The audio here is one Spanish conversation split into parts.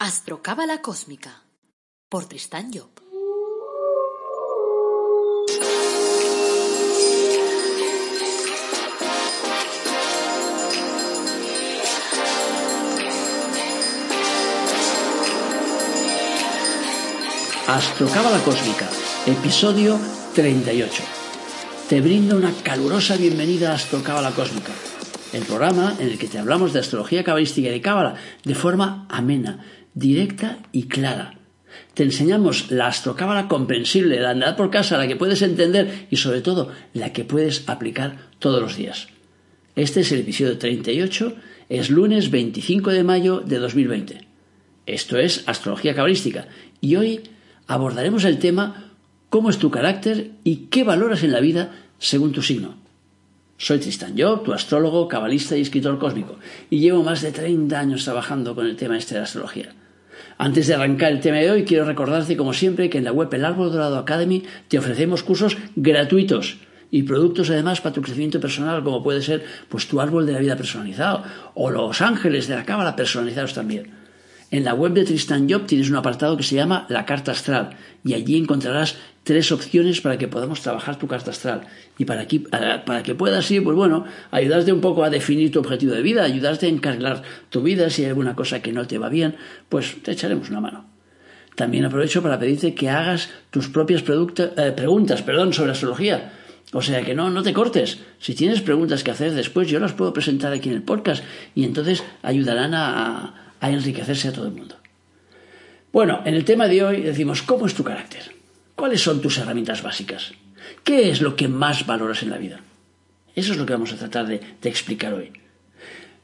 Astrocábala Cósmica por Tristán Job. Astrocábala Cósmica, episodio 38. Te brindo una calurosa bienvenida a Astrocábala Cósmica, el programa en el que te hablamos de astrología cabalística y de cábala de forma amena, directa y clara. Te enseñamos la astrocábala comprensible, la andad por casa, la que puedes entender y sobre todo la que puedes aplicar todos los días. Este es el episodio 38, es lunes 25 de mayo de 2020. Esto es astrología cabalística y hoy abordaremos el tema cómo es tu carácter y qué valoras en la vida según tu signo. Soy Tristan Job, tu astrólogo, cabalista y escritor cósmico, y llevo más de 30 años trabajando con el tema este de la astrología. Antes de arrancar el tema de hoy, quiero recordarte, como siempre, que en la web El Árbol Dorado Academy te ofrecemos cursos gratuitos y productos además para tu crecimiento personal, como puede ser pues tu árbol de la vida personalizado o los ángeles de la cábala personalizados también. En la web de Tristan Job tienes un apartado que se llama La Carta Astral y allí encontrarás tres opciones para que podamos trabajar tu carta astral y para que, para que puedas así, pues bueno, ayudarte un poco a definir tu objetivo de vida, ayudarte a encargar tu vida, si hay alguna cosa que no te va bien, pues te echaremos una mano. También aprovecho para pedirte que hagas tus propias eh, preguntas perdón, sobre astrología. O sea que no, no te cortes. Si tienes preguntas que hacer después, yo las puedo presentar aquí en el podcast y entonces ayudarán a enriquecerse a todo el mundo. Bueno, en el tema de hoy decimos, ¿cómo es tu carácter? ¿Cuáles son tus herramientas básicas? ¿Qué es lo que más valoras en la vida? Eso es lo que vamos a tratar de, explicar hoy.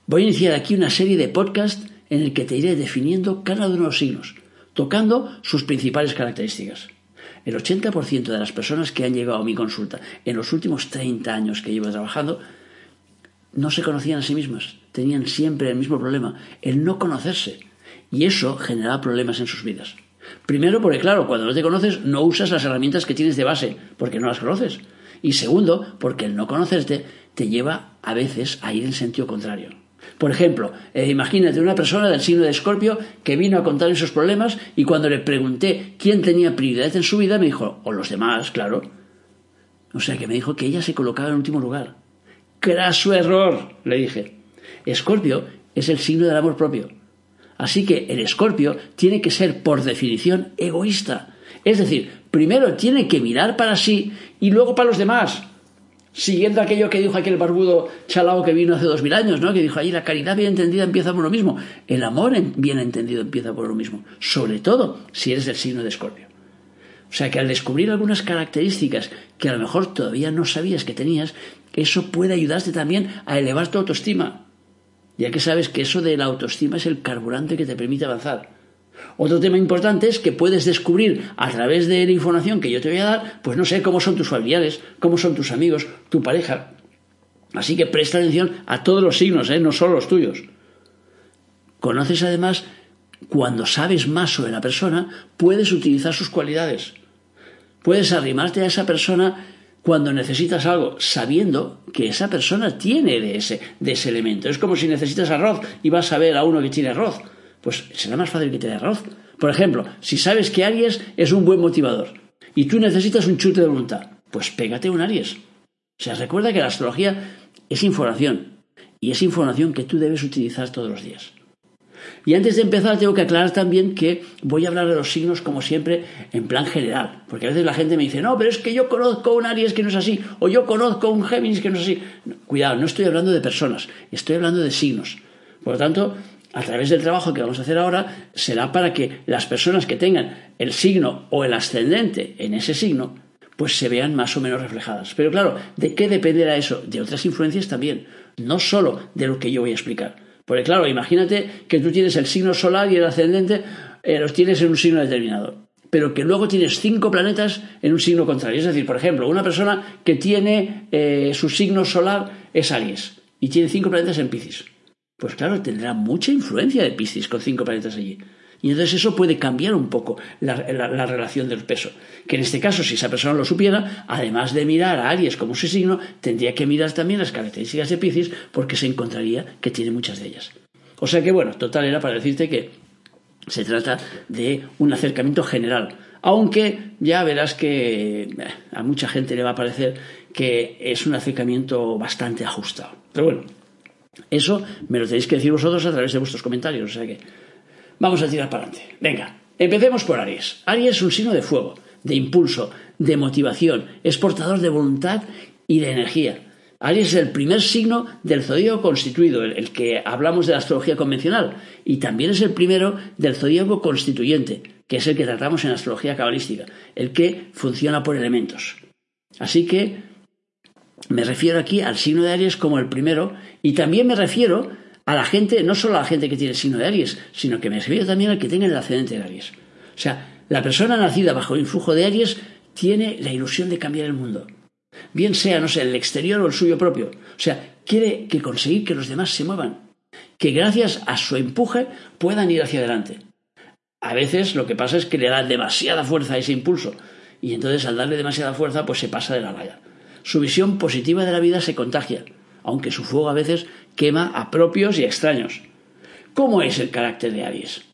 Voy a iniciar aquí una serie de podcasts en el que te iré definiendo cada uno de los signos, tocando sus principales características. El 80% de las personas que han llegado a mi consulta en los últimos 30 años que llevo trabajando no se conocían a sí mismas, tenían siempre el mismo problema, el no conocerse. Y eso generaba problemas en sus vidas. Primero, porque claro, cuando no te conoces no usas las herramientas que tienes de base, porque no las conoces. Y segundo, porque el no conocerte te lleva a veces a ir en sentido contrario. Por ejemplo, eh, imagínate una persona del signo de Escorpio que vino a contar esos problemas y cuando le pregunté quién tenía prioridad en su vida me dijo, o los demás, claro. O sea que me dijo que ella se colocaba en último lugar. Craso error, le dije. Escorpio es el signo del amor propio. Así que el escorpio tiene que ser, por definición, egoísta. Es decir, primero tiene que mirar para sí y luego para los demás. Siguiendo aquello que dijo aquel barbudo chalao que vino hace dos mil años, ¿no? Que dijo ahí la caridad bien entendida empieza por lo mismo. El amor bien entendido empieza por lo mismo. Sobre todo si eres del signo de escorpio. O sea que al descubrir algunas características que a lo mejor todavía no sabías que tenías, eso puede ayudarte también a elevar tu autoestima, ya que sabes que eso de la autoestima es el carburante que te permite avanzar. Otro tema importante es que puedes descubrir a través de la información que yo te voy a dar, pues no sé cómo son tus familiares, cómo son tus amigos, tu pareja. Así que presta atención a todos los signos, ¿eh? no solo los tuyos. Conoces además, cuando sabes más sobre la persona, puedes utilizar sus cualidades. Puedes arrimarte a esa persona cuando necesitas algo, sabiendo que esa persona tiene de ese, de ese elemento. Es como si necesitas arroz y vas a ver a uno que tiene arroz. Pues será más fácil que te dé arroz. Por ejemplo, si sabes que Aries es un buen motivador y tú necesitas un chute de voluntad, pues pégate un Aries. O sea, recuerda que la astrología es información y es información que tú debes utilizar todos los días. Y antes de empezar tengo que aclarar también que voy a hablar de los signos como siempre en plan general, porque a veces la gente me dice, no, pero es que yo conozco un Aries que no es así, o yo conozco un Géminis que no es así. cuidado, no estoy hablando de personas, estoy hablando de signos. Por lo tanto, a través del trabajo que vamos a hacer ahora, será para que las personas que tengan el signo o el ascendente en ese signo, pues se vean más o menos reflejadas. Pero claro, ¿de qué dependerá eso? De otras influencias también, no solo de lo que yo voy a explicar. Porque claro, imagínate que tú tienes el signo solar y el ascendente eh, los tienes en un signo determinado, pero que luego tienes cinco planetas en un signo contrario. Es decir, por ejemplo, una persona que tiene eh, su signo solar es Aries y tiene cinco planetas en Piscis. Pues claro, tendrá mucha influencia de Piscis con cinco planetas allí. Y entonces eso puede cambiar un poco la, relación del peso. Que en este caso, si esa persona lo supiera, además de mirar a Aries como su signo, tendría que mirar también las características de Piscis porque se encontraría que tiene muchas de ellas. O sea que bueno, total era para decirte que Se trata de un acercamiento general, aunque ya verás que eh, a mucha gente le va a parecer que es un acercamiento bastante ajustado. Pero bueno, eso me lo tenéis que decir vosotros a través de vuestros comentarios, o sea que vamos a tirar para adelante. Venga, empecemos por Aries. Aries es un signo de fuego, de impulso, de motivación, es portador de voluntad y de energía. Aries es el primer signo del zodíaco constituido, el, que hablamos de la astrología convencional, y también es el primero del zodíaco constituyente, que es el que tratamos en la astrología cabalística, el que funciona por elementos. Así que me refiero aquí al signo de Aries como el primero, y también me refiero a la gente, no solo a la gente que tiene el signo de Aries, sino que me refiero también al que tenga el ascendente de Aries. O sea, la persona nacida bajo el influjo de Aries tiene la ilusión de cambiar el mundo bien sea, no sé, el exterior o el suyo propio. O sea, quiere que conseguir que los demás se muevan, que gracias a su empuje puedan ir hacia adelante. A veces lo que pasa es que le da demasiada fuerza a ese impulso y entonces al darle demasiada fuerza pues se pasa de la raya. Su visión positiva de la vida se contagia, aunque su fuego a veces quema a propios y extraños. ¿Cómo es el carácter de Aries?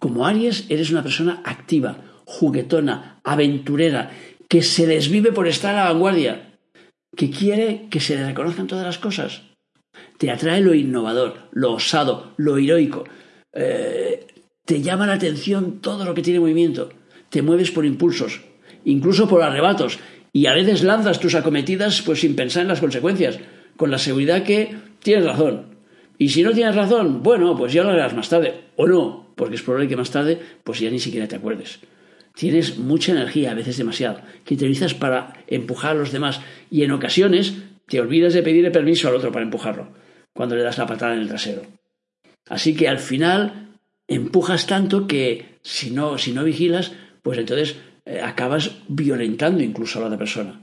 Como Aries eres una persona activa, juguetona, aventurera, que se desvive por estar a la vanguardia, que quiere que se le reconozcan todas las cosas. Te atrae lo innovador, lo osado, lo heroico. Eh, te llama la atención todo lo que tiene movimiento. Te mueves por impulsos, incluso por arrebatos, y a veces lanzas tus acometidas pues sin pensar en las consecuencias, con la seguridad que tienes razón. Y si no tienes razón, bueno, pues ya lo harás más tarde, o no, porque es probable que más tarde pues ya ni siquiera te acuerdes. Tienes mucha energía, a veces demasiado, que utilizas para empujar a los demás y en ocasiones te olvidas de pedirle permiso al otro para empujarlo, cuando le das la patada en el trasero. Así que al final empujas tanto que si no, si no vigilas, pues entonces eh, acabas violentando incluso a la otra persona.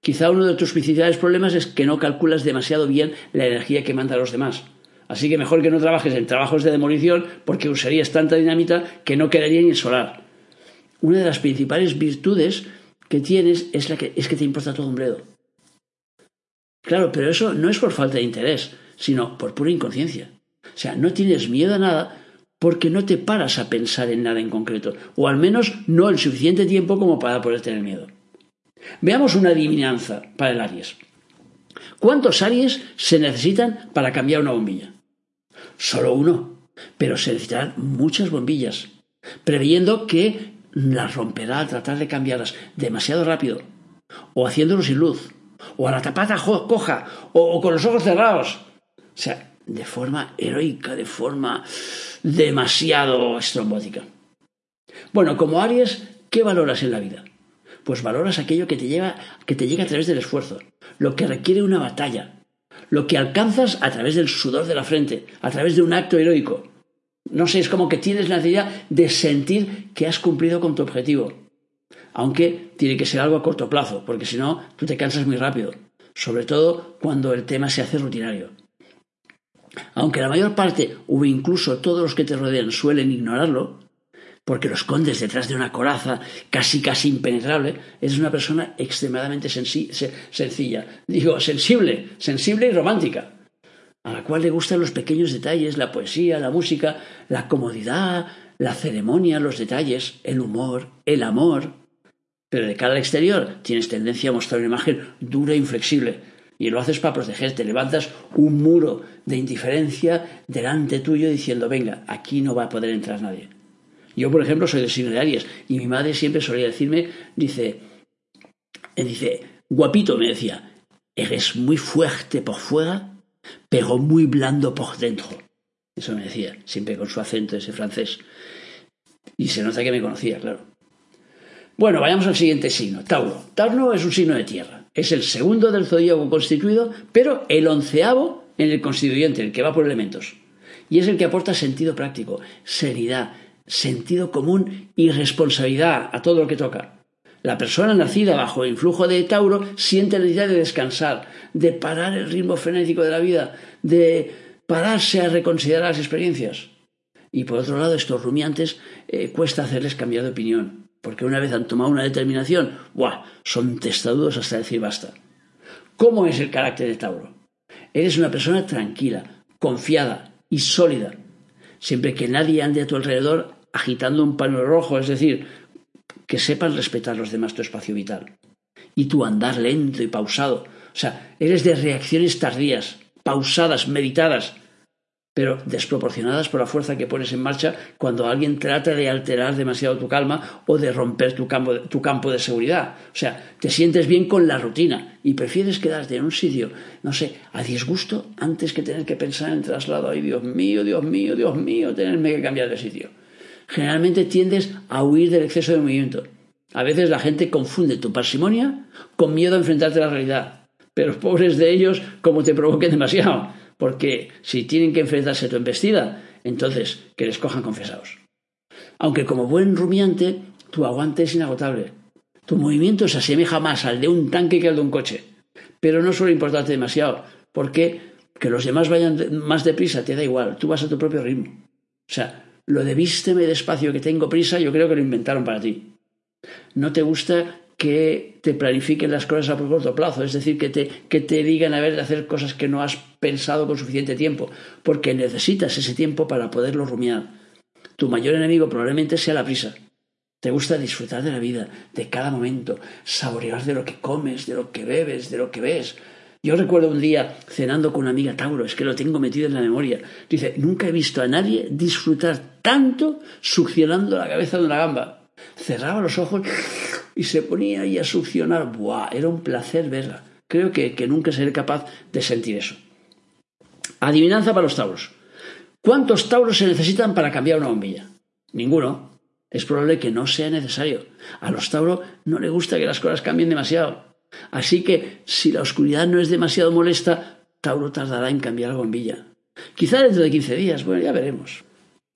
Quizá uno de tus principales problemas es que no calculas demasiado bien la energía que manda a los demás. Así que mejor que no trabajes en trabajos de demolición porque usarías tanta dinamita que no quedaría ni el solar una de las principales virtudes que tienes es, la que, es que te importa todo un bledo. Claro, pero eso no es por falta de interés, sino por pura inconsciencia. O sea, no tienes miedo a nada porque no te paras a pensar en nada en concreto, o al menos no el suficiente tiempo como para poder tener miedo. Veamos una adivinanza para el Aries. ¿Cuántos Aries se necesitan para cambiar una bombilla? Solo uno, pero se necesitarán muchas bombillas, previendo que las romperá al tratar de cambiarlas demasiado rápido, o haciéndolo sin luz, o a la tapata coja, o, con los ojos cerrados. O sea, de forma heroica, de forma demasiado estrombótica. Bueno, como Aries, ¿qué valoras en la vida? Pues valoras aquello que te, llega, que te llega a través del esfuerzo, lo que requiere una batalla, lo que alcanzas a través del sudor de la frente, a través de un acto heroico. No sé, es como que tienes la necesidad de sentir que has cumplido con tu objetivo. Aunque tiene que ser algo a corto plazo, porque si no, tú te cansas muy rápido. Sobre todo cuando el tema se hace rutinario. Aunque la mayor parte, o incluso todos los que te rodean, suelen ignorarlo, porque lo escondes detrás de una coraza casi casi impenetrable, eres una persona extremadamente sencilla. Digo, sensible, sensible y romántica a la cual le gustan los pequeños detalles, la poesía, la música, la comodidad, la ceremonia, los detalles, el humor, el amor. Pero de cara al exterior tienes tendencia a mostrar una imagen dura e inflexible. Y lo haces para protegerte, levantas un muro de indiferencia delante tuyo diciendo, venga, aquí no va a poder entrar nadie. Yo, por ejemplo, soy de signo de Aries y mi madre siempre solía decirme, dice, eh, dice, guapito, me decía, eres muy fuerte por fuera pero muy blando por dentro. Eso me decía, siempre con su acento ese francés. Y se nota que me conocía, claro. Bueno, vayamos al siguiente signo, Tauro. Tauro es un signo de tierra. Es el segundo del zodíaco constituido, pero el onceavo en el constituyente, el que va por elementos. Y es el que aporta sentido práctico, seriedad, sentido común y responsabilidad a todo lo que toca. La persona nacida bajo el influjo de Tauro siente la necesidad de descansar, de parar el ritmo frenético de la vida, de pararse a reconsiderar las experiencias. Y por otro lado, estos rumiantes eh, cuesta hacerles cambiar de opinión, porque una vez han tomado una determinación, ¡buah! son testadudos hasta decir basta. ¿Cómo es el carácter de Tauro? Eres una persona tranquila, confiada y sólida. siempre que nadie ande a tu alrededor agitando un paño rojo, es decir, que sepan respetar los demás tu espacio vital. Y tu andar lento y pausado. O sea, eres de reacciones tardías, pausadas, meditadas, pero desproporcionadas por la fuerza que pones en marcha cuando alguien trata de alterar demasiado tu calma o de romper tu campo, tu campo de seguridad. O sea, te sientes bien con la rutina y prefieres quedarte en un sitio, no sé, a disgusto antes que tener que pensar en traslado. Ay, Dios mío, Dios mío, Dios mío, tenerme que cambiar de sitio. Generalmente tiendes a huir del exceso de movimiento. A veces la gente confunde tu parsimonia con miedo a enfrentarte a la realidad. Pero pobres de ellos como te provoquen demasiado porque si tienen que enfrentarse a tu embestida, entonces que les cojan confesados. Aunque como buen rumiante, tu aguante es inagotable. Tu movimiento se asemeja más al de un tanque que al de un coche. Pero no suele importarte demasiado, porque que los demás vayan más deprisa te da igual, tú vas a tu propio ritmo. O sea, lo de vísteme despacio que tengo prisa, yo creo que lo inventaron para ti. No te gusta que te planifiquen las cosas a corto plazo, es decir, que te, que te digan a ver de hacer cosas que no has pensado con suficiente tiempo, porque necesitas ese tiempo para poderlo rumiar. Tu mayor enemigo probablemente sea la prisa. Te gusta disfrutar de la vida, de cada momento, saborear de lo que comes, de lo que bebes, de lo que ves. Yo recuerdo un día cenando con una amiga Tauro, es que lo tengo metido en la memoria. Dice, nunca he visto a nadie disfrutar tanto succionando la cabeza de una gamba. Cerraba los ojos y se ponía ahí a succionar. ¡Buah! Era un placer verla. Creo que, que nunca seré capaz de sentir eso. Adivinanza para los tauros. ¿Cuántos tauros se necesitan para cambiar una bombilla? Ninguno. Es probable que no sea necesario. A los tauros no le gusta que las cosas cambien demasiado. Así que si la oscuridad no es demasiado molesta, Tauro tardará en cambiar la bombilla. Quizá dentro de 15 días, bueno, ya veremos.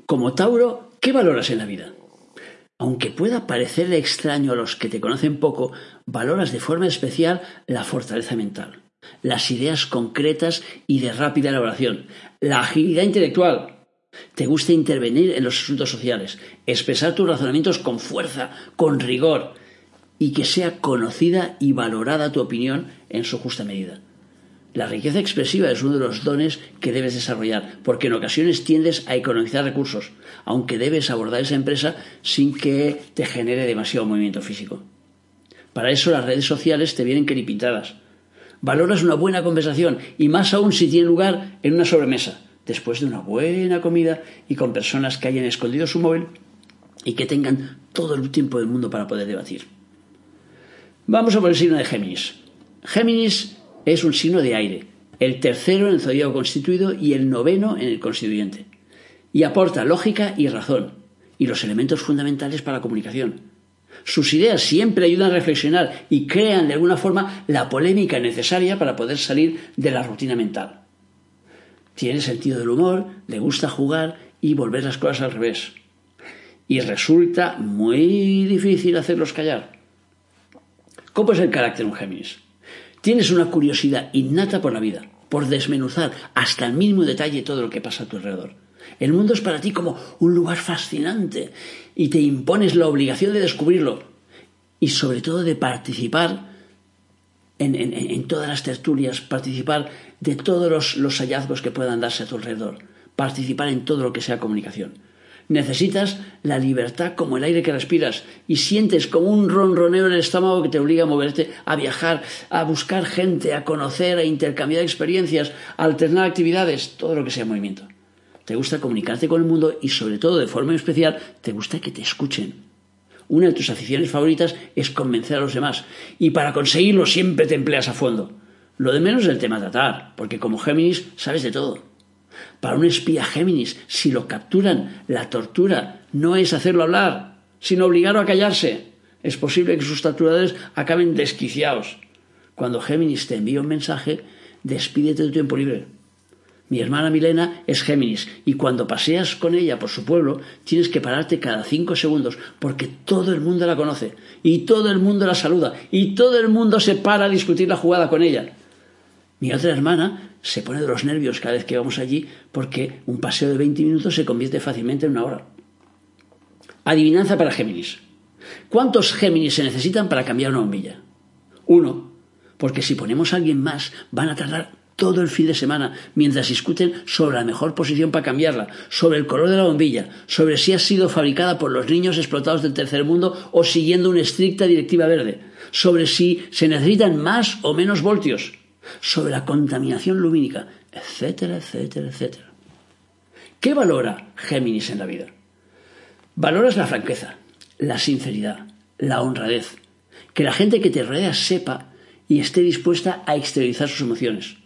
Como Tauro, ¿qué valoras en la vida? Aunque pueda parecerle extraño a los que te conocen poco, valoras de forma especial la fortaleza mental, las ideas concretas y de rápida elaboración, la agilidad intelectual. Te gusta intervenir en los asuntos sociales, expresar tus razonamientos con fuerza, con rigor, y que sea conocida y valorada tu opinión en su justa medida. La riqueza expresiva es uno de los dones que debes desarrollar, porque en ocasiones tiendes a economizar recursos, aunque debes abordar esa empresa sin que te genere demasiado movimiento físico. Para eso las redes sociales te vienen queripintadas. Valoras una buena conversación y más aún si tiene lugar en una sobremesa, después de una buena comida y con personas que hayan escondido su móvil y que tengan todo el tiempo del mundo para poder debatir. Vamos a por el signo de Géminis. Géminis es un signo de aire, el tercero en el zodiaco constituido y el noveno en el constituyente. Y aporta lógica y razón, y los elementos fundamentales para la comunicación. Sus ideas siempre ayudan a reflexionar y crean de alguna forma la polémica necesaria para poder salir de la rutina mental. Tiene sentido del humor, le gusta jugar y volver las cosas al revés. Y resulta muy difícil hacerlos callar. ¿Cómo es el carácter un Géminis? Tienes una curiosidad innata por la vida, por desmenuzar hasta el mínimo detalle todo lo que pasa a tu alrededor. El mundo es para ti como un lugar fascinante y te impones la obligación de descubrirlo y sobre todo de participar en, todas las tertulias, participar de todos los hallazgos que puedan darse a tu alrededor, participar en todo lo que sea comunicación. Necesitas la libertad como el aire que respiras y sientes como un ronroneo en el estómago que te obliga a moverte, a viajar, a buscar gente, a conocer, a intercambiar experiencias, a alternar actividades, todo lo que sea movimiento. Te gusta comunicarte con el mundo y sobre todo de forma especial te gusta que te escuchen. Una de tus aficiones favoritas es convencer a los demás y para conseguirlo siempre te empleas a fondo. Lo de menos es el tema tratar, porque como Géminis sabes de todo. Para un espía Géminis, si lo capturan, la tortura no es hacerlo hablar, sino obligarlo a callarse. Es posible que sus torturadores acaben desquiciados. Cuando Géminis te envía un mensaje, despídete de tu tiempo libre. Mi hermana Milena es Géminis y cuando paseas con ella por su pueblo tienes que pararte cada cinco segundos porque todo el mundo la conoce y todo el mundo la saluda y todo el mundo se para a discutir la jugada con ella. Mi otra hermana se pone de los nervios cada vez que vamos allí porque un paseo de 20 minutos se convierte fácilmente en una hora. Adivinanza para Géminis. ¿Cuántos Géminis se necesitan para cambiar una bombilla? Uno, porque si ponemos a alguien más van a tardar todo el fin de semana mientras discuten sobre la mejor posición para cambiarla, sobre el color de la bombilla, sobre si ha sido fabricada por los niños explotados del tercer mundo o siguiendo una estricta directiva verde, sobre si se necesitan más o menos voltios, sobre la contaminación lumínica, etcétera, etcétera, etcétera. ¿Qué valora Géminis en la vida? Valoras la franqueza, la sinceridad, la honradez, que la gente que te rodea sepa y esté dispuesta a exteriorizar sus emociones,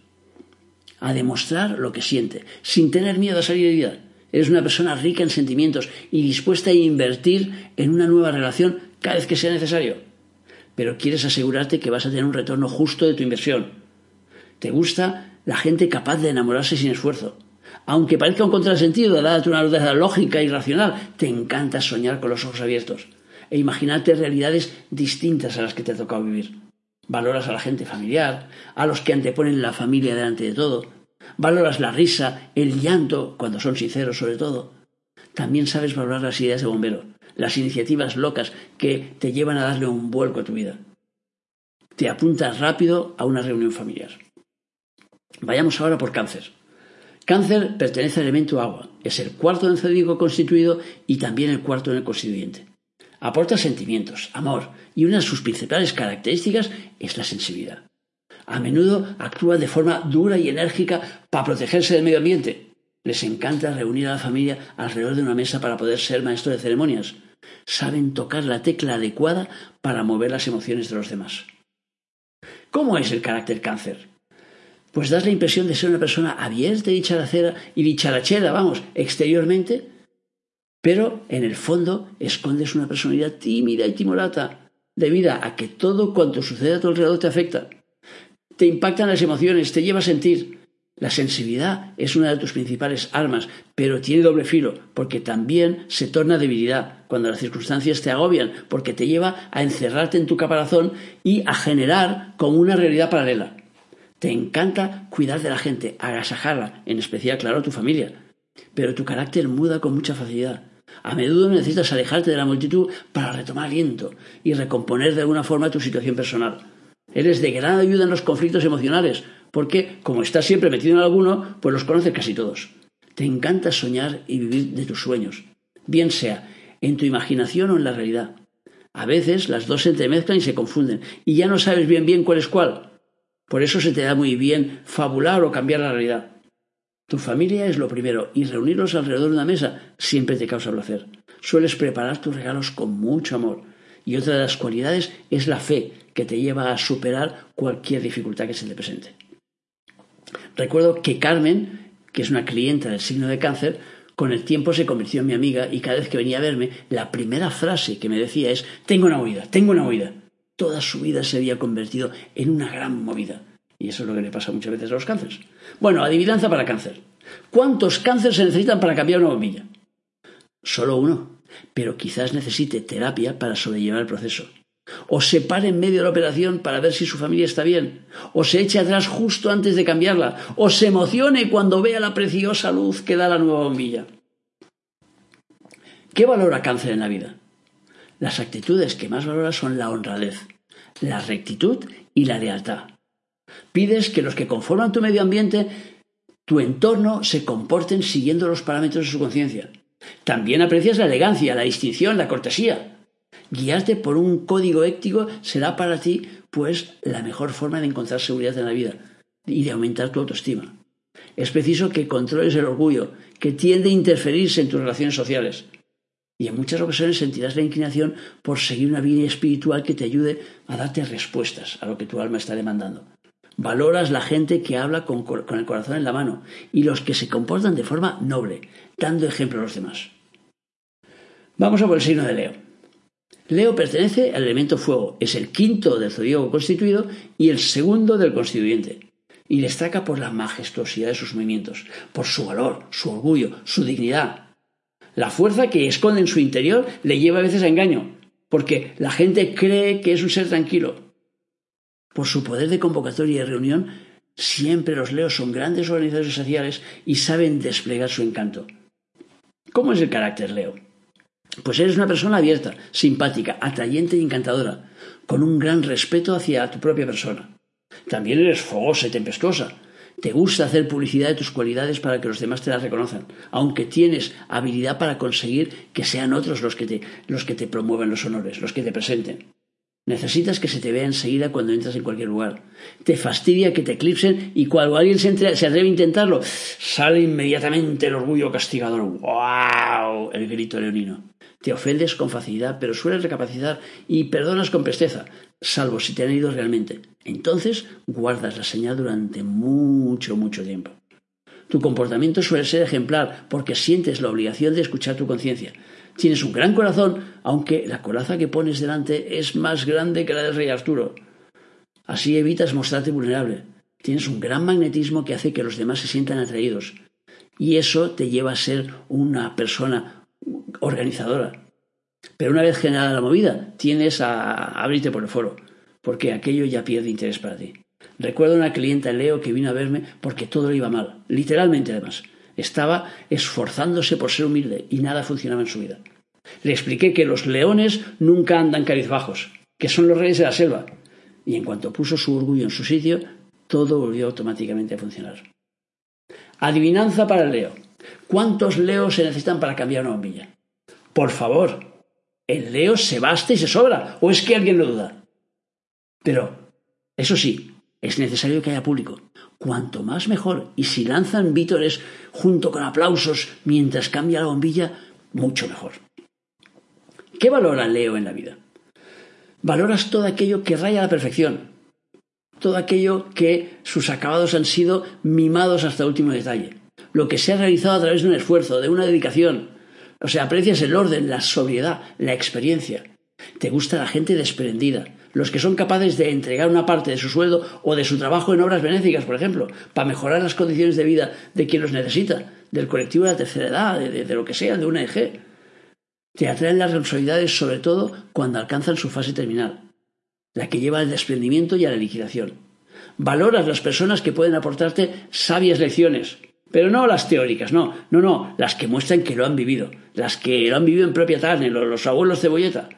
a demostrar lo que siente, sin tener miedo a salir de vida. Eres una persona rica en sentimientos y dispuesta a invertir en una nueva relación cada vez que sea necesario. Pero quieres asegurarte que vas a tener un retorno justo de tu inversión. Te gusta la gente capaz de enamorarse sin esfuerzo. Aunque parezca un contrasentido, dada tu naturaleza lógica y racional, te encanta soñar con los ojos abiertos e imaginarte realidades distintas a las que te ha tocado vivir. Valoras a la gente familiar, a los que anteponen la familia delante de todo. Valoras la risa, el llanto, cuando son sinceros sobre todo. También sabes valorar las ideas de bombero, las iniciativas locas que te llevan a darle un vuelco a tu vida. Te apuntas rápido a una reunión familiar. Vayamos ahora por cáncer. Cáncer pertenece al elemento agua, es el cuarto zodíaco constituido y también el cuarto en el constituyente. Aporta sentimientos, amor, y una de sus principales características es la sensibilidad. A menudo actúa de forma dura y enérgica para protegerse del medio ambiente. Les encanta reunir a la familia alrededor de una mesa para poder ser maestro de ceremonias. Saben tocar la tecla adecuada para mover las emociones de los demás. ¿Cómo es el carácter cáncer? Pues das la impresión de ser una persona abierta y dicharachera, y dicharachera, vamos, exteriormente, pero en el fondo escondes una personalidad tímida y timorata, debido a que todo cuanto sucede a tu alrededor te afecta. Te impactan las emociones, te lleva a sentir. La sensibilidad es una de tus principales armas, pero tiene doble filo, porque también se torna debilidad cuando las circunstancias te agobian, porque te lleva a encerrarte en tu caparazón y a generar como una realidad paralela. Te encanta cuidar de la gente, agasajarla, en especial, claro, tu familia, pero tu carácter muda con mucha facilidad. A menudo necesitas alejarte de la multitud para retomar aliento y recomponer de alguna forma tu situación personal. Eres de gran ayuda en los conflictos emocionales, porque, como estás siempre metido en alguno, pues los conoces casi todos. Te encanta soñar y vivir de tus sueños, bien sea en tu imaginación o en la realidad. A veces las dos se entremezclan y se confunden, y ya no sabes bien bien cuál es cuál. Por eso se te da muy bien fabular o cambiar la realidad. Tu familia es lo primero y reunirlos alrededor de una mesa siempre te causa placer. Sueles preparar tus regalos con mucho amor. Y otra de las cualidades es la fe que te lleva a superar cualquier dificultad que se te presente. Recuerdo que Carmen, que es una clienta del signo de cáncer, con el tiempo se convirtió en mi amiga y cada vez que venía a verme, la primera frase que me decía es, tengo una huida, tengo una huida. Toda su vida se había convertido en una gran movida. Y eso es lo que le pasa muchas veces a los cánceres. Bueno, adivinanza para cáncer. ¿Cuántos cánceres se necesitan para cambiar una bombilla? Solo uno, pero quizás necesite terapia para sobrellevar el proceso. O se pare en medio de la operación para ver si su familia está bien. O se eche atrás justo antes de cambiarla. O se emocione cuando vea la preciosa luz que da la nueva bombilla. ¿Qué valora cáncer en la vida? Las actitudes que más valora son la honradez, la rectitud y la lealtad. Pides que los que conforman tu medio ambiente, tu entorno, se comporten siguiendo los parámetros de su conciencia. También aprecias la elegancia, la distinción, la cortesía. Guiarte por un código ético será para ti, pues, la mejor forma de encontrar seguridad en la vida y de aumentar tu autoestima. Es preciso que controles el orgullo, que tiende a interferirse en tus relaciones sociales. Y en muchas ocasiones sentirás la inclinación por seguir una vida espiritual que te ayude a darte respuestas a lo que tu alma está demandando. Valoras la gente que habla con, el corazón en la mano y los que se comportan de forma noble, dando ejemplo a los demás. Vamos a por el signo de Leo. Leo pertenece al elemento fuego, es el quinto del zodíaco constituido y el segundo del constituyente. Y destaca por la majestuosidad de sus movimientos, por su valor, su orgullo, su dignidad. La fuerza que esconde en su interior le lleva a veces a engaño, porque la gente cree que es un ser tranquilo, por su poder de convocatoria y reunión, siempre los leos son grandes organizadores sociales y saben desplegar su encanto. ¿Cómo es el carácter leo? Pues eres una persona abierta, simpática, atrayente y encantadora, con un gran respeto hacia tu propia persona. También eres fogosa y tempestuosa, Te gusta hacer publicidad de tus cualidades para que los demás te las reconozcan, aunque tienes habilidad para conseguir que sean otros los que te, los que te promuevan los honores, los que te presenten. Necesitas que se te vea enseguida cuando entras en cualquier lugar. Te fastidia que te eclipsen y cuando alguien se, se atreve a intentarlo, sale inmediatamente el orgullo castigador. ¡Wow! El grito leonino. Te ofendes con facilidad, pero sueles recapacitar y perdonas con presteza, salvo si te han ido realmente. Entonces guardas la señal durante mucho, mucho tiempo. Tu comportamiento suele ser ejemplar porque sientes la obligación de escuchar tu conciencia. Tienes un gran corazón, aunque la coraza que pones delante es más grande que la del rey Arturo. Así evitas mostrarte vulnerable. Tienes un gran magnetismo que hace que los demás se sientan atraídos. Y eso te lleva a ser una persona organizadora. Pero una vez generada la movida, tienes a abrirte por el foro, porque aquello ya pierde interés para ti. Recuerdo una clienta Leo que vino a verme porque todo le iba mal, literalmente además. Estaba esforzándose por ser humilde y nada funcionaba en su vida. Le expliqué que los leones nunca andan cabizbajos, que son los reyes de la selva. Y en cuanto puso su orgullo en su sitio, todo volvió automáticamente a funcionar. Adivinanza para el leo. ¿Cuántos leos se necesitan para cambiar una bombilla? Por favor, el leo se basta y se sobra, o es que alguien lo duda. Pero, eso sí, es necesario que haya público. Cuanto más mejor. Y si lanzan vítores junto con aplausos mientras cambia la bombilla, mucho mejor. ¿Qué valora Leo en la vida? Valoras todo aquello que raya a la perfección, todo aquello que sus acabados han sido mimados hasta el último detalle, lo que se ha realizado a través de un esfuerzo, de una dedicación. O sea, aprecias el orden, la sobriedad, la experiencia. Te gusta la gente desprendida, los que son capaces de entregar una parte de su sueldo o de su trabajo en obras benéficas, por ejemplo, para mejorar las condiciones de vida de quien los necesita, del colectivo de la tercera edad, de, lo que sea, de una EG. Te atraen las responsabilidades sobre todo cuando alcanzan su fase terminal, la que lleva al desprendimiento y a la liquidación. Valoras las personas que pueden aportarte sabias lecciones, pero no las teóricas, no, no, no, las que muestran que lo han vivido, las que lo han vivido en propia carne, los, los abuelos cebolleta.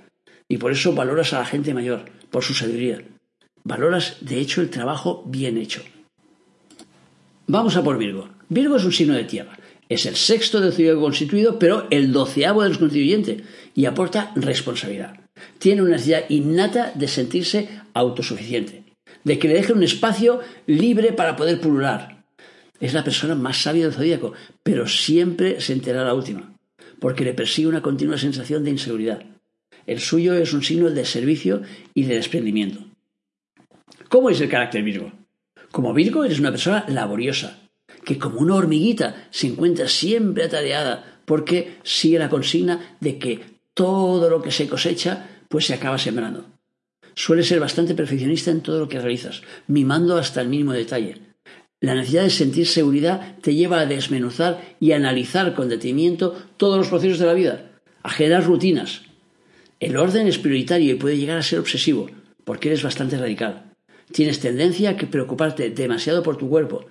Y por eso valoras a la gente mayor, por su sabiduría. Valoras, de hecho, el trabajo bien hecho. Vamos a por Virgo. Virgo es un signo de tierra. Es el sexto del zodiaco constituido, pero el doceavo de los constituyentes, y aporta responsabilidad. Tiene una necesidad innata de sentirse autosuficiente, de que le deje un espacio libre para poder pulular. Es la persona más sabia del zodíaco, pero siempre se entera la última, porque le persigue una continua sensación de inseguridad. El suyo es un signo de servicio y de desprendimiento. ¿Cómo es el carácter Virgo? Como Virgo eres una persona laboriosa, que como una hormiguita se encuentra siempre atareada porque sigue la consigna de que todo lo que se cosecha pues se acaba sembrando. Suele ser bastante perfeccionista en todo lo que realizas, mimando hasta el mínimo detalle. La necesidad de sentir seguridad te lleva a desmenuzar y analizar con detenimiento todos los procesos de la vida, a generar rutinas, el orden es prioritario y puede llegar a ser obsesivo, porque eres bastante radical. Tienes tendencia a preocuparte demasiado por tu cuerpo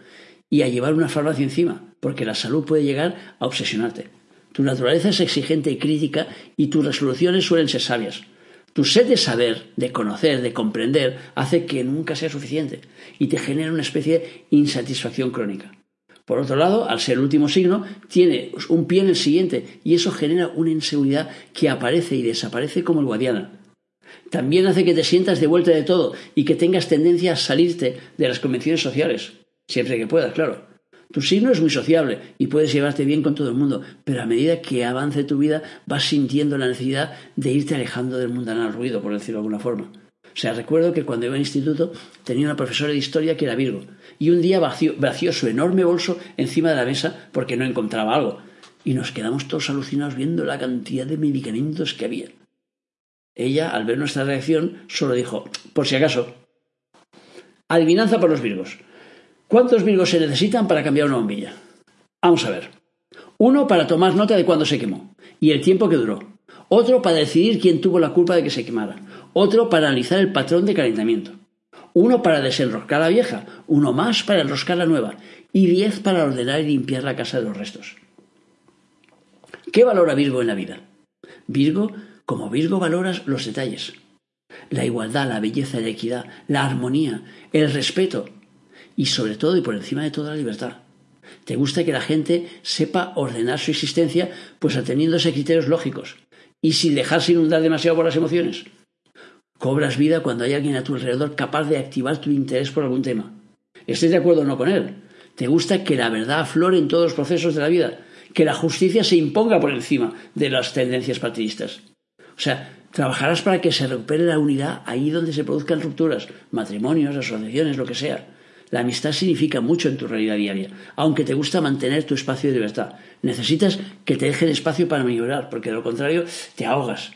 y a llevar una farmacia encima, porque la salud puede llegar a obsesionarte. Tu naturaleza es exigente y crítica y tus resoluciones suelen ser sabias. Tu sed de saber, de conocer, de comprender, hace que nunca sea suficiente y te genera una especie de insatisfacción crónica. Por otro lado, al ser el último signo, tiene un pie en el siguiente y eso genera una inseguridad que aparece y desaparece como el guadiana. También hace que te sientas de vuelta de todo y que tengas tendencia a salirte de las convenciones sociales, siempre que puedas, claro. Tu signo es muy sociable y puedes llevarte bien con todo el mundo, pero a medida que avance tu vida vas sintiendo la necesidad de irte alejando del mundanal ruido, por decirlo de alguna forma. O sea, recuerdo que cuando iba al instituto tenía una profesora de historia que era Virgo y un día vació, su enorme bolso encima de la mesa porque no encontraba algo. Y nos quedamos todos alucinados viendo la cantidad de medicamentos que había. Ella, al ver nuestra reacción, solo dijo, por si acaso. Adivinanza por los Virgos. ¿Cuántos Virgos se necesitan para cambiar una bombilla? Vamos a ver. Uno para tomar nota de cuándo se quemó y el tiempo que duró. Otro para decidir quién tuvo la culpa de que se quemara otro para analizar el patrón de calentamiento, uno para desenroscar la vieja, uno más para enroscar la nueva y diez para ordenar y limpiar la casa de los restos. ¿Qué valora Virgo en la vida? Virgo, como Virgo, valoras los detalles, la igualdad, la belleza, la equidad, la armonía, el respeto. Y sobre todo y por encima de toda la libertad. Te gusta que la gente sepa ordenar su existencia pues ateniéndose a criterios lógicos y sin dejarse inundar demasiado por las emociones. Cobras vida cuando hay alguien a tu alrededor capaz de activar tu interés por algún tema. Estés de acuerdo o no con él. Te gusta que la verdad aflore en todos los procesos de la vida, que la justicia se imponga por encima de las tendencias partidistas. O sea, trabajarás para que se recupere la unidad ahí donde se produzcan rupturas, matrimonios, asociaciones, lo que sea. La amistad significa mucho en tu realidad diaria, aunque te gusta mantener tu espacio de libertad. Necesitas que te dejen espacio para mejorar, porque de lo contrario te ahogas.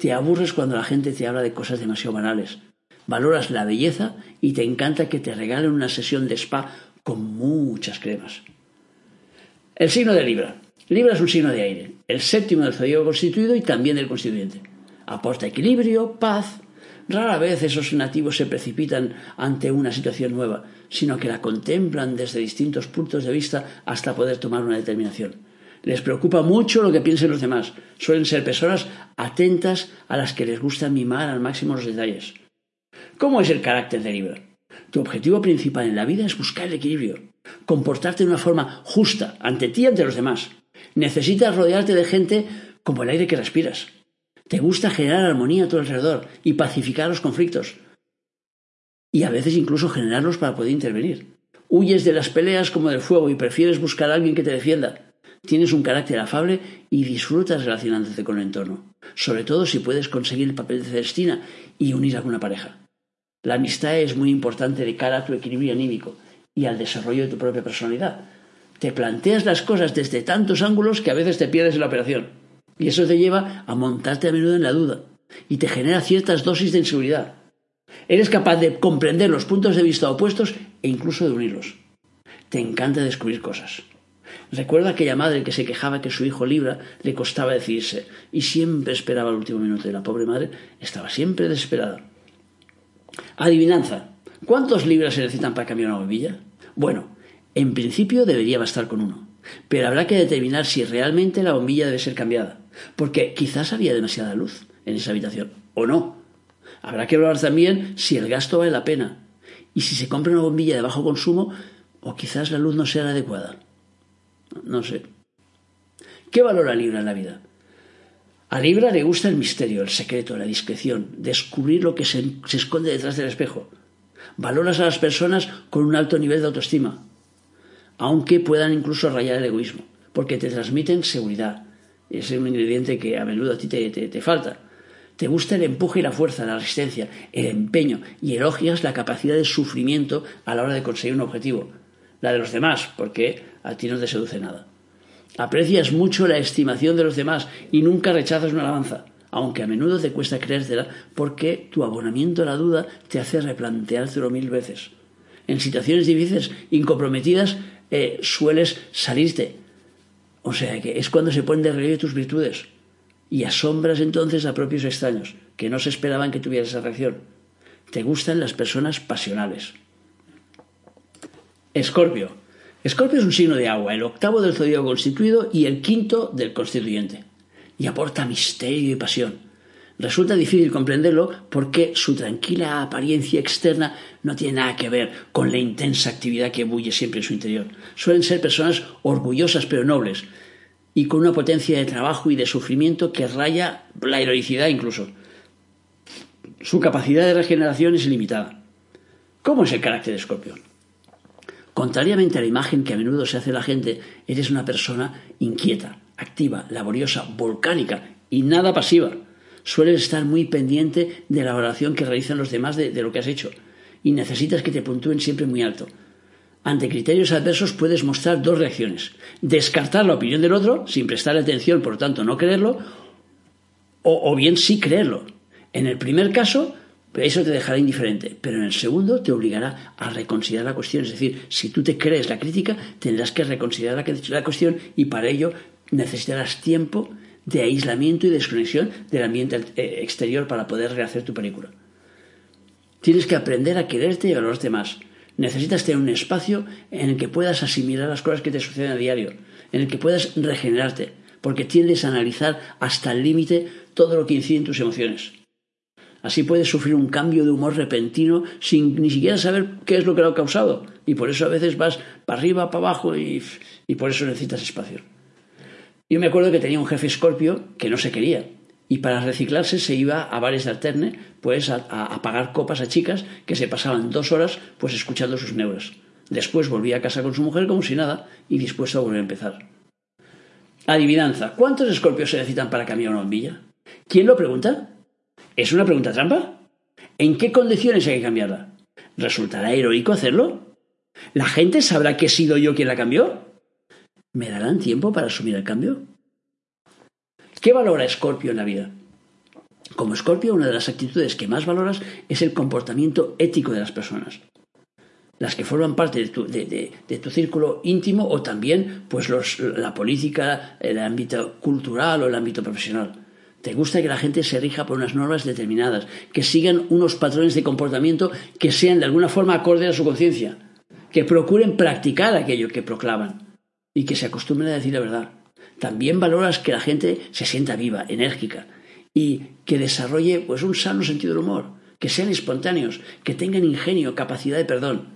Te aburres cuando la gente te habla de cosas demasiado banales. Valoras la belleza y te encanta que te regalen una sesión de spa con muchas cremas. El signo de Libra. Libra es un signo de aire, el séptimo del zodíaco constituido y también del constituyente. Aporta equilibrio, paz. Rara vez esos nativos se precipitan ante una situación nueva, sino que la contemplan desde distintos puntos de vista hasta poder tomar una determinación. Les preocupa mucho lo que piensen los demás. Suelen ser personas atentas a las que les gusta mimar al máximo los detalles. ¿Cómo es el carácter de Libra? Tu objetivo principal en la vida es buscar el equilibrio, comportarte de una forma justa ante ti y ante los demás. Necesitas rodearte de gente como el aire que respiras. Te gusta generar armonía a tu alrededor y pacificar los conflictos. Y a veces incluso generarlos para poder intervenir. Huyes de las peleas como del fuego y prefieres buscar a alguien que te defienda. Tienes un carácter afable y disfrutas relacionándote con el entorno, sobre todo si puedes conseguir el papel de Celestina y unir a una pareja. La amistad es muy importante de cara a tu equilibrio anímico y al desarrollo de tu propia personalidad. Te planteas las cosas desde tantos ángulos que a veces te pierdes en la operación. Y eso te lleva a montarte a menudo en la duda y te genera ciertas dosis de inseguridad. Eres capaz de comprender los puntos de vista opuestos e incluso de unirlos. Te encanta descubrir cosas. Recuerda aquella madre que se quejaba que su hijo Libra le costaba decidirse y siempre esperaba el último minuto y la pobre madre estaba siempre desesperada. Adivinanza. ¿Cuántos libras se necesitan para cambiar una bombilla? Bueno, en principio debería bastar con uno, pero habrá que determinar si realmente la bombilla debe ser cambiada, porque quizás había demasiada luz en esa habitación, o no. Habrá que evaluar también si el gasto vale la pena, y si se compra una bombilla de bajo consumo, o quizás la luz no sea la adecuada. No sé. ¿Qué valora Libra en la vida? A Libra le gusta el misterio, el secreto, la discreción, descubrir lo que se, esconde detrás del espejo. Valoras a las personas con un alto nivel de autoestima, aunque puedan incluso rayar el egoísmo, porque te transmiten seguridad. Es un ingrediente que a menudo a ti te, te falta. Te gusta el empuje y la fuerza, la resistencia, el empeño y elogias la capacidad de sufrimiento a la hora de conseguir un objetivo. La de los demás, porque a ti no te seduce nada. Aprecias mucho la estimación de los demás y nunca rechazas una alabanza, aunque a menudo te cuesta creértela porque tu abonamiento a la duda te hace replanteártelo mil veces. En situaciones difíciles, incomprometidas, eh, sueles salirte. O sea que es cuando se ponen de tus virtudes y asombras entonces a propios extraños que no se esperaban que tuvieras esa reacción. Te gustan las personas pasionales. Escorpio. Escorpio es un signo de agua, el octavo del zodíaco constituido y el quinto del constituyente, y aporta misterio y pasión. Resulta difícil comprenderlo porque su tranquila apariencia externa no tiene nada que ver con la intensa actividad que bulle siempre en su interior. Suelen ser personas orgullosas pero nobles y con una potencia de trabajo y de sufrimiento que raya la heroicidad incluso. Su capacidad de regeneración es ilimitada. ¿Cómo es el carácter de Escorpio? Contrariamente a la imagen que a menudo se hace la gente, eres una persona inquieta, activa, laboriosa, volcánica y nada pasiva. Sueles estar muy pendiente de la valoración que realizan los demás de, lo que has hecho y necesitas que te puntúen siempre muy alto. Ante criterios adversos puedes mostrar dos reacciones. Descartar la opinión del otro, sin prestar atención, por tanto no creerlo, o, o bien sí creerlo. En el primer caso, eso te dejará indiferente, pero en el segundo te obligará a reconsiderar la cuestión. Es decir, si tú te crees la crítica, tendrás que reconsiderar la cuestión y para ello necesitarás tiempo de aislamiento y desconexión del ambiente eh, exterior para poder rehacer tu película. Tienes que aprender a quererte y a valorarte más. Necesitas tener un espacio en el que puedas asimilar las cosas que te suceden a diario, en el que puedas regenerarte, porque tiendes a analizar hasta el límite todo lo que incide en tus emociones. Así puedes sufrir un cambio de humor repentino sin ni siquiera saber qué es lo que lo ha causado. Y por eso a veces vas para arriba, para abajo y, y por eso necesitas espacio. Yo me acuerdo que tenía un jefe escorpio que no se quería. Y para reciclarse se iba a bares de alterne, pues a, a, pagar copas a chicas que se pasaban dos horas pues escuchando sus neuras. Después volvía a casa con su mujer como si nada y dispuesto a volver a empezar. Adivinanza. ¿Cuántos escorpios se necesitan para cambiar una bombilla? ¿Quién lo pregunta? ¿Es una pregunta trampa? ¿En qué condiciones hay que cambiarla? ¿Resultará heroico hacerlo? ¿La gente sabrá que he sido yo quien la cambió? ¿Me darán tiempo para asumir el cambio? ¿Qué valora Escorpio en la vida? Como Escorpio, una de las actitudes que más valoras es el comportamiento ético de las personas. Las que forman parte de tu, círculo íntimo o también pues la política, el ámbito cultural o el ámbito profesional. Te gusta que la gente se rija por unas normas determinadas, que sigan unos patrones de comportamiento que sean de alguna forma acordes a su conciencia, que procuren practicar aquello que proclaman y que se acostumbren a decir la verdad. También valoras que la gente se sienta viva, enérgica y que desarrolle pues un sano sentido del humor, que sean espontáneos, que tengan ingenio, capacidad de perdón.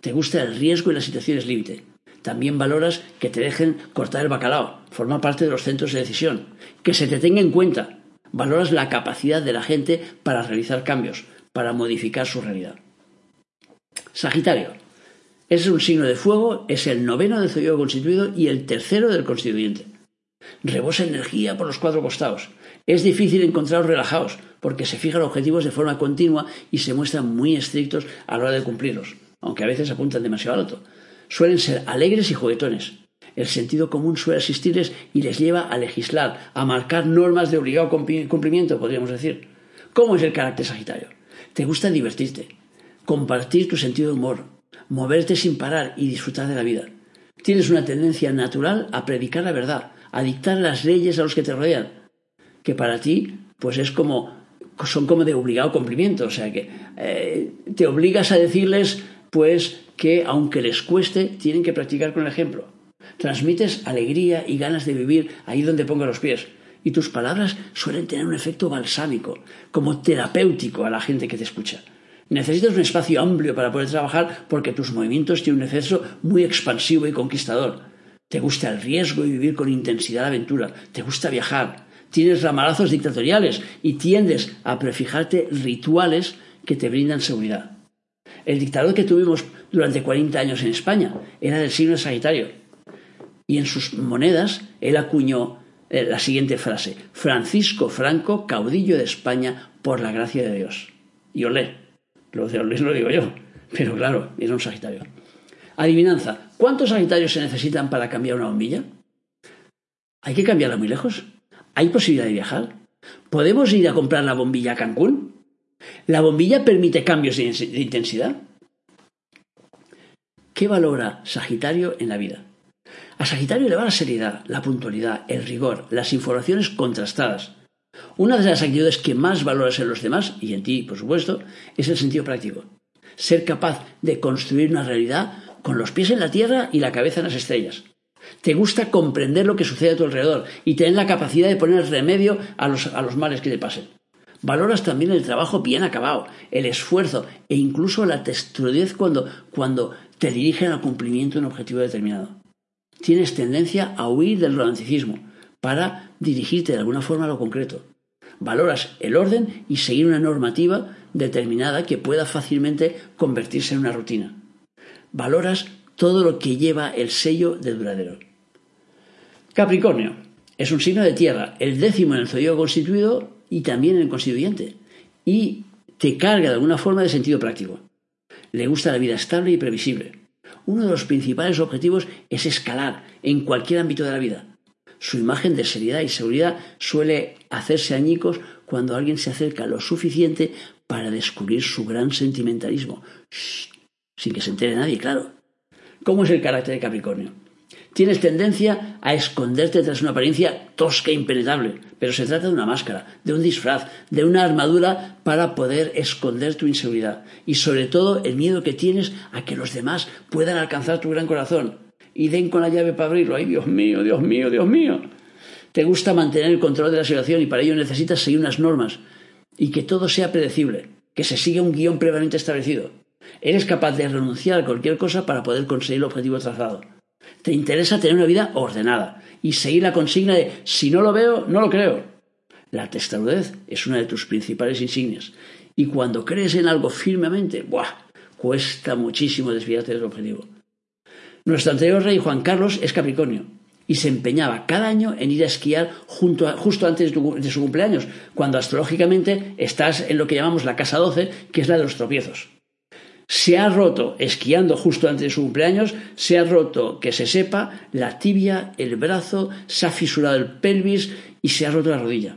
Te gusta el riesgo y las situaciones límite. También valoras que te dejen cortar el bacalao, forma parte de los centros de decisión, que se te tenga en cuenta. Valoras la capacidad de la gente para realizar cambios, para modificar su realidad. Sagitario. Es un signo de fuego, es el noveno del zodíaco constituido y el tercero del constituyente. Rebosa energía por los cuatro costados. Es difícil encontrarlos relajados porque se fijan objetivos de forma continua y se muestran muy estrictos a la hora de cumplirlos, aunque a veces apuntan demasiado alto. Suelen ser alegres y juguetones. El sentido común suele asistirles y les lleva a legislar, a marcar normas de obligado cumplimiento, podríamos decir. ¿Cómo es el carácter sagitario? Te gusta divertirte, compartir tu sentido de humor, moverte sin parar y disfrutar de la vida. Tienes una tendencia natural a predicar la verdad, a dictar las leyes a los que te rodean, que para ti pues es como son como de obligado cumplimiento, o sea que eh, te obligas a decirles pues que aunque les cueste tienen que practicar con el ejemplo. Transmites alegría y ganas de vivir ahí donde ponga los pies. Y tus palabras suelen tener un efecto balsámico, como terapéutico a la gente que te escucha. Necesitas un espacio amplio para poder trabajar porque tus movimientos tienen un efecto muy expansivo y conquistador. Te gusta el riesgo y vivir con intensidad la aventura. Te gusta viajar. Tienes ramalazos dictatoriales y tiendes a prefijarte rituales que te brindan seguridad. El dictador que tuvimos durante 40 años en España era del signo de Sagitario. Y en sus monedas él acuñó eh, la siguiente frase: Francisco Franco, caudillo de España por la gracia de Dios. Y olé. Lo lo digo yo, pero claro, es un Sagitario. Adivinanza, ¿cuántos Sagitarios se necesitan para cambiar una bombilla? ¿Hay que cambiarla muy lejos? ¿Hay posibilidad de viajar? ¿Podemos ir a comprar la bombilla a Cancún? ¿La bombilla permite cambios de intensidad? ¿Qué valora Sagitario en la vida? A Sagitario le va la seriedad, la puntualidad, el rigor, las informaciones contrastadas, una de las actitudes que más valoras en los demás, y en ti, por supuesto, es el sentido práctico. Ser capaz de construir una realidad con los pies en la tierra y la cabeza en las estrellas. Te gusta comprender lo que sucede a tu alrededor y tener la capacidad de poner remedio a los, males que te pasen. Valoras también el trabajo bien acabado, el esfuerzo e incluso la testudez cuando te dirigen al cumplimiento de un objetivo determinado. Tienes tendencia a huir del romanticismo para dirigirte de alguna forma a lo concreto. Valoras el orden y seguir una normativa determinada que pueda fácilmente convertirse en una rutina. Valoras todo lo que lleva el sello de duradero. Capricornio es un signo de tierra, el décimo en el zodíaco constituido y también en el constituyente, y te carga de alguna forma de sentido práctico. Le gusta la vida estable y previsible. Uno de los principales objetivos es escalar en cualquier ámbito de la vida. Su imagen de seriedad y seguridad suele hacerse añicos cuando alguien se acerca lo suficiente para descubrir su gran sentimentalismo, sin que se entere nadie, claro. ¿Cómo es el carácter de Capricornio? Tienes tendencia a esconderte tras una apariencia tosca e impenetrable, pero se trata de una máscara, de un disfraz, de una armadura para poder esconder tu inseguridad y sobre todo el miedo que tienes a que los demás puedan alcanzar tu gran corazón y den con la llave para abrirlo. ¡Ay, Dios mío, Dios mío, Dios mío! Te gusta mantener el control de la situación y para ello necesitas seguir unas normas y que todo sea predecible, que se siga un guion previamente establecido. Eres capaz de renunciar a cualquier cosa para poder conseguir el objetivo trazado. Te interesa tener una vida ordenada y seguir la consigna de si no lo veo, no lo creo. La testarudez es una de tus principales insignias y cuando crees en algo firmemente, ¡buah! cuesta muchísimo desviarte del objetivo. Nuestro anterior rey Juan Carlos es Capricornio y se empeñaba cada año en ir a esquiar justo antes de, su cumpleaños, cuando astrológicamente estás en lo que llamamos la casa 12, que es la de los tropiezos. Se ha roto esquiando justo antes de su cumpleaños, se ha roto, que se sepa, la tibia, el brazo, se ha fisurado el pelvis y se ha roto la rodilla.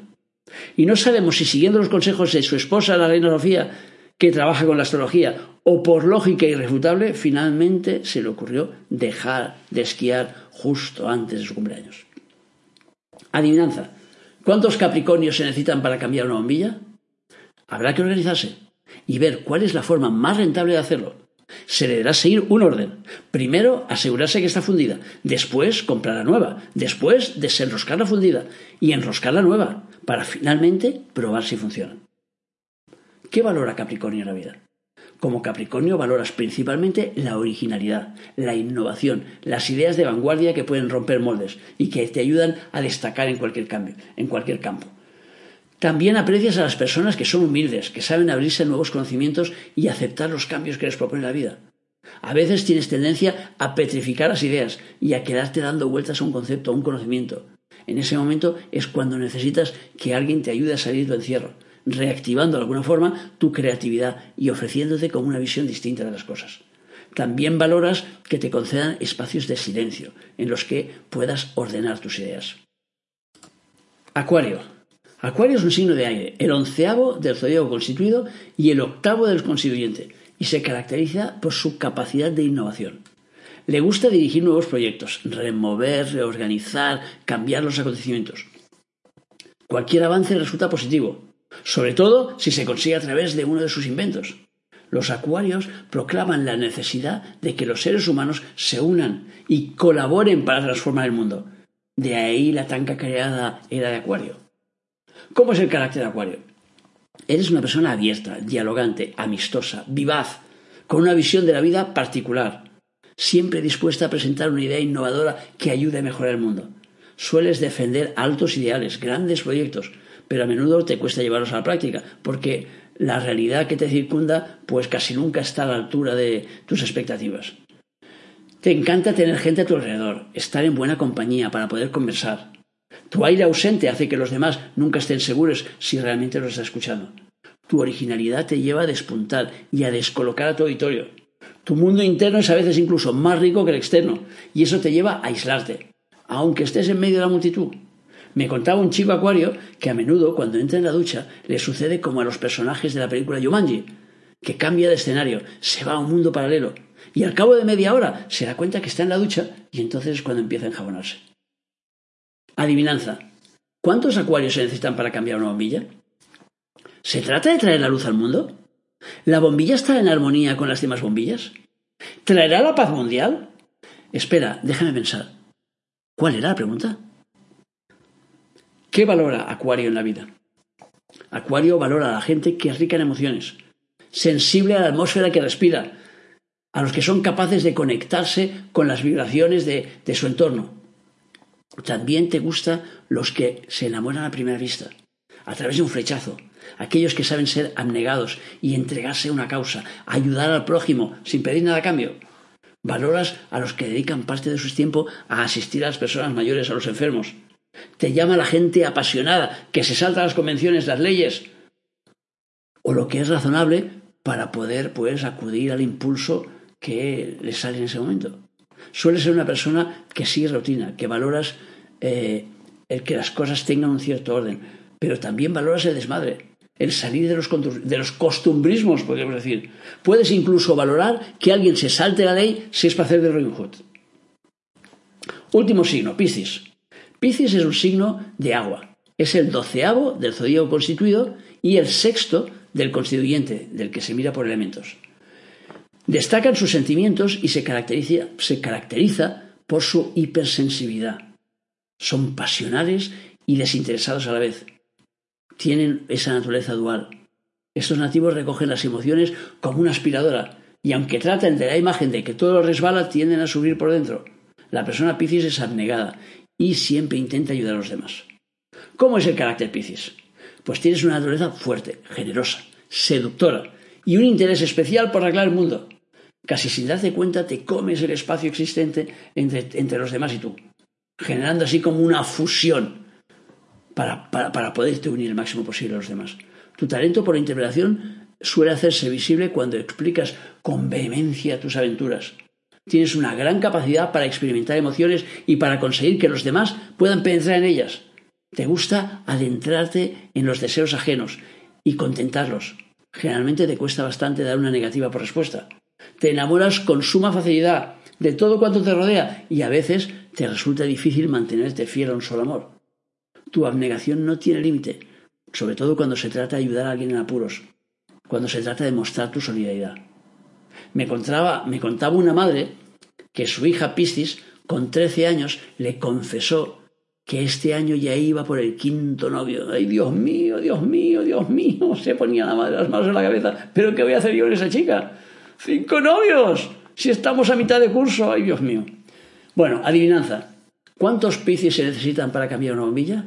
Y no sabemos si siguiendo los consejos de su esposa, la reina Sofía, que trabaja con la astrología, o por lógica irrefutable, finalmente se le ocurrió dejar de esquiar justo antes de su cumpleaños. Adivinanza. ¿Cuántos Capricornios se necesitan para cambiar una bombilla? Habrá que organizarse y ver cuál es la forma más rentable de hacerlo. Se deberá seguir un orden. Primero, asegurarse que está fundida. Después, comprar la nueva. Después, desenroscar la fundida. Y enroscar la nueva. Para finalmente probar si funciona. ¿Qué valora Capricornio en la vida? Como Capricornio valoras principalmente la originalidad, la innovación, las ideas de vanguardia que pueden romper moldes y que te ayudan a destacar en cualquier cambio, en cualquier campo. También aprecias a las personas que son humildes, que saben abrirse a nuevos conocimientos y aceptar los cambios que les propone la vida. A veces tienes tendencia a petrificar las ideas y a quedarte dando vueltas a un concepto, a un conocimiento. En ese momento es cuando necesitas que alguien te ayude a salir de tu encierro, reactivando de alguna forma tu creatividad y ofreciéndote como una visión distinta de las cosas. También valoras que te concedan espacios de silencio en los que puedas ordenar tus ideas. Acuario. Acuario es un signo de aire, el onceavo del zodiaco constituido y el octavo del constituyente, y se caracteriza por su capacidad de innovación. Le gusta dirigir nuevos proyectos, remover, reorganizar, cambiar los acontecimientos. Cualquier avance resulta positivo, sobre todo si se consigue a través de uno de sus inventos. Los acuarios proclaman la necesidad de que los seres humanos se unan y colaboren para transformar el mundo. De ahí la tan creada era de Acuario. ¿Cómo es el carácter de Acuario? Eres una persona abierta, dialogante, amistosa, vivaz, con una visión de la vida particular, siempre dispuesta a presentar una idea innovadora que ayude a mejorar el mundo. Sueles defender altos ideales, grandes proyectos, pero a menudo te cuesta llevarlos a la práctica, porque la realidad que te circunda pues casi nunca está a la altura de tus expectativas. Te encanta tener gente a tu alrededor, estar en buena compañía para poder conversar. Tu aire ausente hace que los demás nunca estén seguros si realmente los estás escuchando. Tu originalidad te lleva a despuntar y a descolocar a tu auditorio. Tu mundo interno es a veces incluso más rico que el externo, y eso te lleva a aislarte, aunque estés en medio de la multitud. Me contaba un chico acuario que a menudo cuando entra en la ducha le sucede como a los personajes de la película Yumanji, que cambia de escenario, se va a un mundo paralelo, y al cabo de media hora se da cuenta que está en la ducha y entonces es cuando empieza a enjabonarse. Adivinanza. ¿Cuántos acuarios se necesitan para cambiar una bombilla? ¿Se trata de traer la luz al mundo? ¿La bombilla está en armonía con las demás bombillas? ¿Traerá la paz mundial? Espera, déjame pensar. ¿Cuál era la pregunta? ¿Qué valora Acuario en la vida? Acuario valora a la gente que es rica en emociones, sensible a la atmósfera que respira, a los que son capaces de conectarse con las vibraciones de, su entorno, también te gustan los que se enamoran a primera vista, a través de un flechazo, aquellos que saben ser abnegados y entregarse a una causa, ayudar al prójimo sin pedir nada a cambio. Valoras a los que dedican parte de su tiempo a asistir a las personas mayores, a los enfermos. Te llama la gente apasionada, que se salta las convenciones, las leyes, o lo que es razonable para poder pues acudir al impulso que le sale en ese momento. Suele ser una persona que sigue rutina, que valoras eh, el que las cosas tengan un cierto orden, pero también valoras el desmadre, el salir de los, de los costumbrismos, podríamos decir. Puedes incluso valorar que alguien se salte la ley si es para hacer de Robin Hood. Último signo, Piscis. Piscis es un signo de agua. Es el doceavo del zodíaco constituido y el sexto del constituyente, del que se mira por elementos. Destacan sus sentimientos y se caracteriza, se caracteriza por su hipersensibilidad. Son pasionales y desinteresados a la vez. tienen esa naturaleza dual. Estos nativos recogen las emociones como una aspiradora y aunque traten de la imagen de que todo resbala, tienden a subir por dentro. La persona Piscis es abnegada y siempre intenta ayudar a los demás. ¿Cómo es el carácter Piscis? Pues tienes una naturaleza fuerte, generosa, seductora y un interés especial por arreglar el mundo. Casi sin darte cuenta te comes el espacio existente entre, entre los demás y tú, generando así como una fusión para, para, para poderte unir el máximo posible a los demás. Tu talento por la interpretación suele hacerse visible cuando explicas con vehemencia tus aventuras. Tienes una gran capacidad para experimentar emociones y para conseguir que los demás puedan penetrar en ellas. Te gusta adentrarte en los deseos ajenos y contentarlos. Generalmente te cuesta bastante dar una negativa por respuesta. Te enamoras con suma facilidad de todo cuanto te rodea y a veces te resulta difícil mantenerte fiel a un solo amor. Tu abnegación no tiene límite, sobre todo cuando se trata de ayudar a alguien en apuros, cuando se trata de mostrar tu solidaridad. Me contaba, una madre que su hija Piscis, con 13 años, le confesó que este año ya iba por el quinto novio. ¡Ay, Dios mío, Dios mío, Dios mío! Se ponía la madre las manos en la cabeza. ¿Pero qué voy a hacer yo con esa chica? ¡Cinco novios! Si estamos a mitad de curso, ¡ay, Dios mío! Bueno, adivinanza. ¿Cuántos piscis se necesitan para cambiar una bombilla?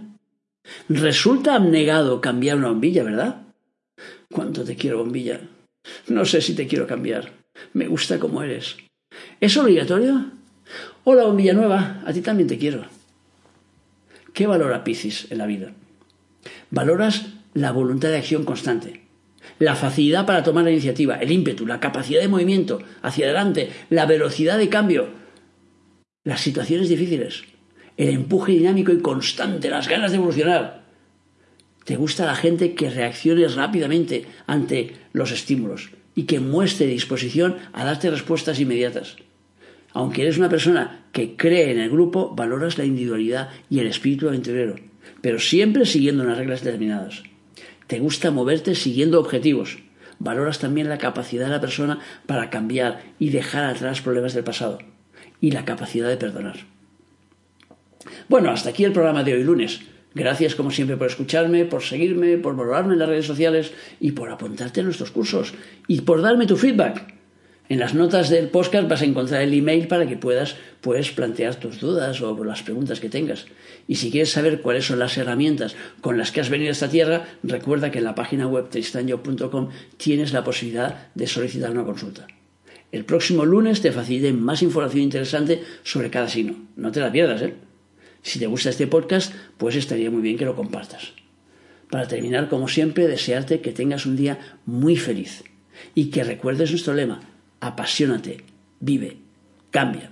Resulta abnegado cambiar una bombilla, ¿verdad? ¿Cuánto te quiero, bombilla? No sé si te quiero cambiar. Me gusta como eres. ¿Es obligatorio? Hola, bombilla nueva. A ti también te quiero. ¿Qué valora Piscis en la vida? Valoras la voluntad de acción constante, la facilidad para tomar la iniciativa, el ímpetu, la capacidad de movimiento hacia adelante, la velocidad de cambio, las situaciones difíciles, el empuje dinámico y constante, las ganas de evolucionar. Te gusta la gente que reaccione rápidamente ante los estímulos y que muestre disposición a darte respuestas inmediatas. Aunque eres una persona que cree en el grupo, valoras la individualidad y el espíritu aventurero, pero siempre siguiendo unas reglas determinadas. Te gusta moverte siguiendo objetivos. Valoras también la capacidad de la persona para cambiar y dejar atrás problemas del pasado y la capacidad de perdonar. Bueno, hasta aquí el programa de hoy lunes. Gracias como siempre por escucharme, por seguirme, por valorarme en las redes sociales y por apuntarte a nuestros cursos y por darme tu feedback. En las notas del podcast vas a encontrar el email para que puedas pues, plantear tus dudas o las preguntas que tengas. Y si quieres saber cuáles son las herramientas con las que has venido a esta tierra, recuerda que en la página web tristanyo.com tienes la posibilidad de solicitar una consulta. El próximo lunes te facilite más información interesante sobre cada signo. No te la pierdas, ¿eh? Si te gusta este podcast, pues estaría muy bien que lo compartas. Para terminar, como siempre, desearte que tengas un día muy feliz y que recuerdes nuestro lema, apasionate, vive, cambia.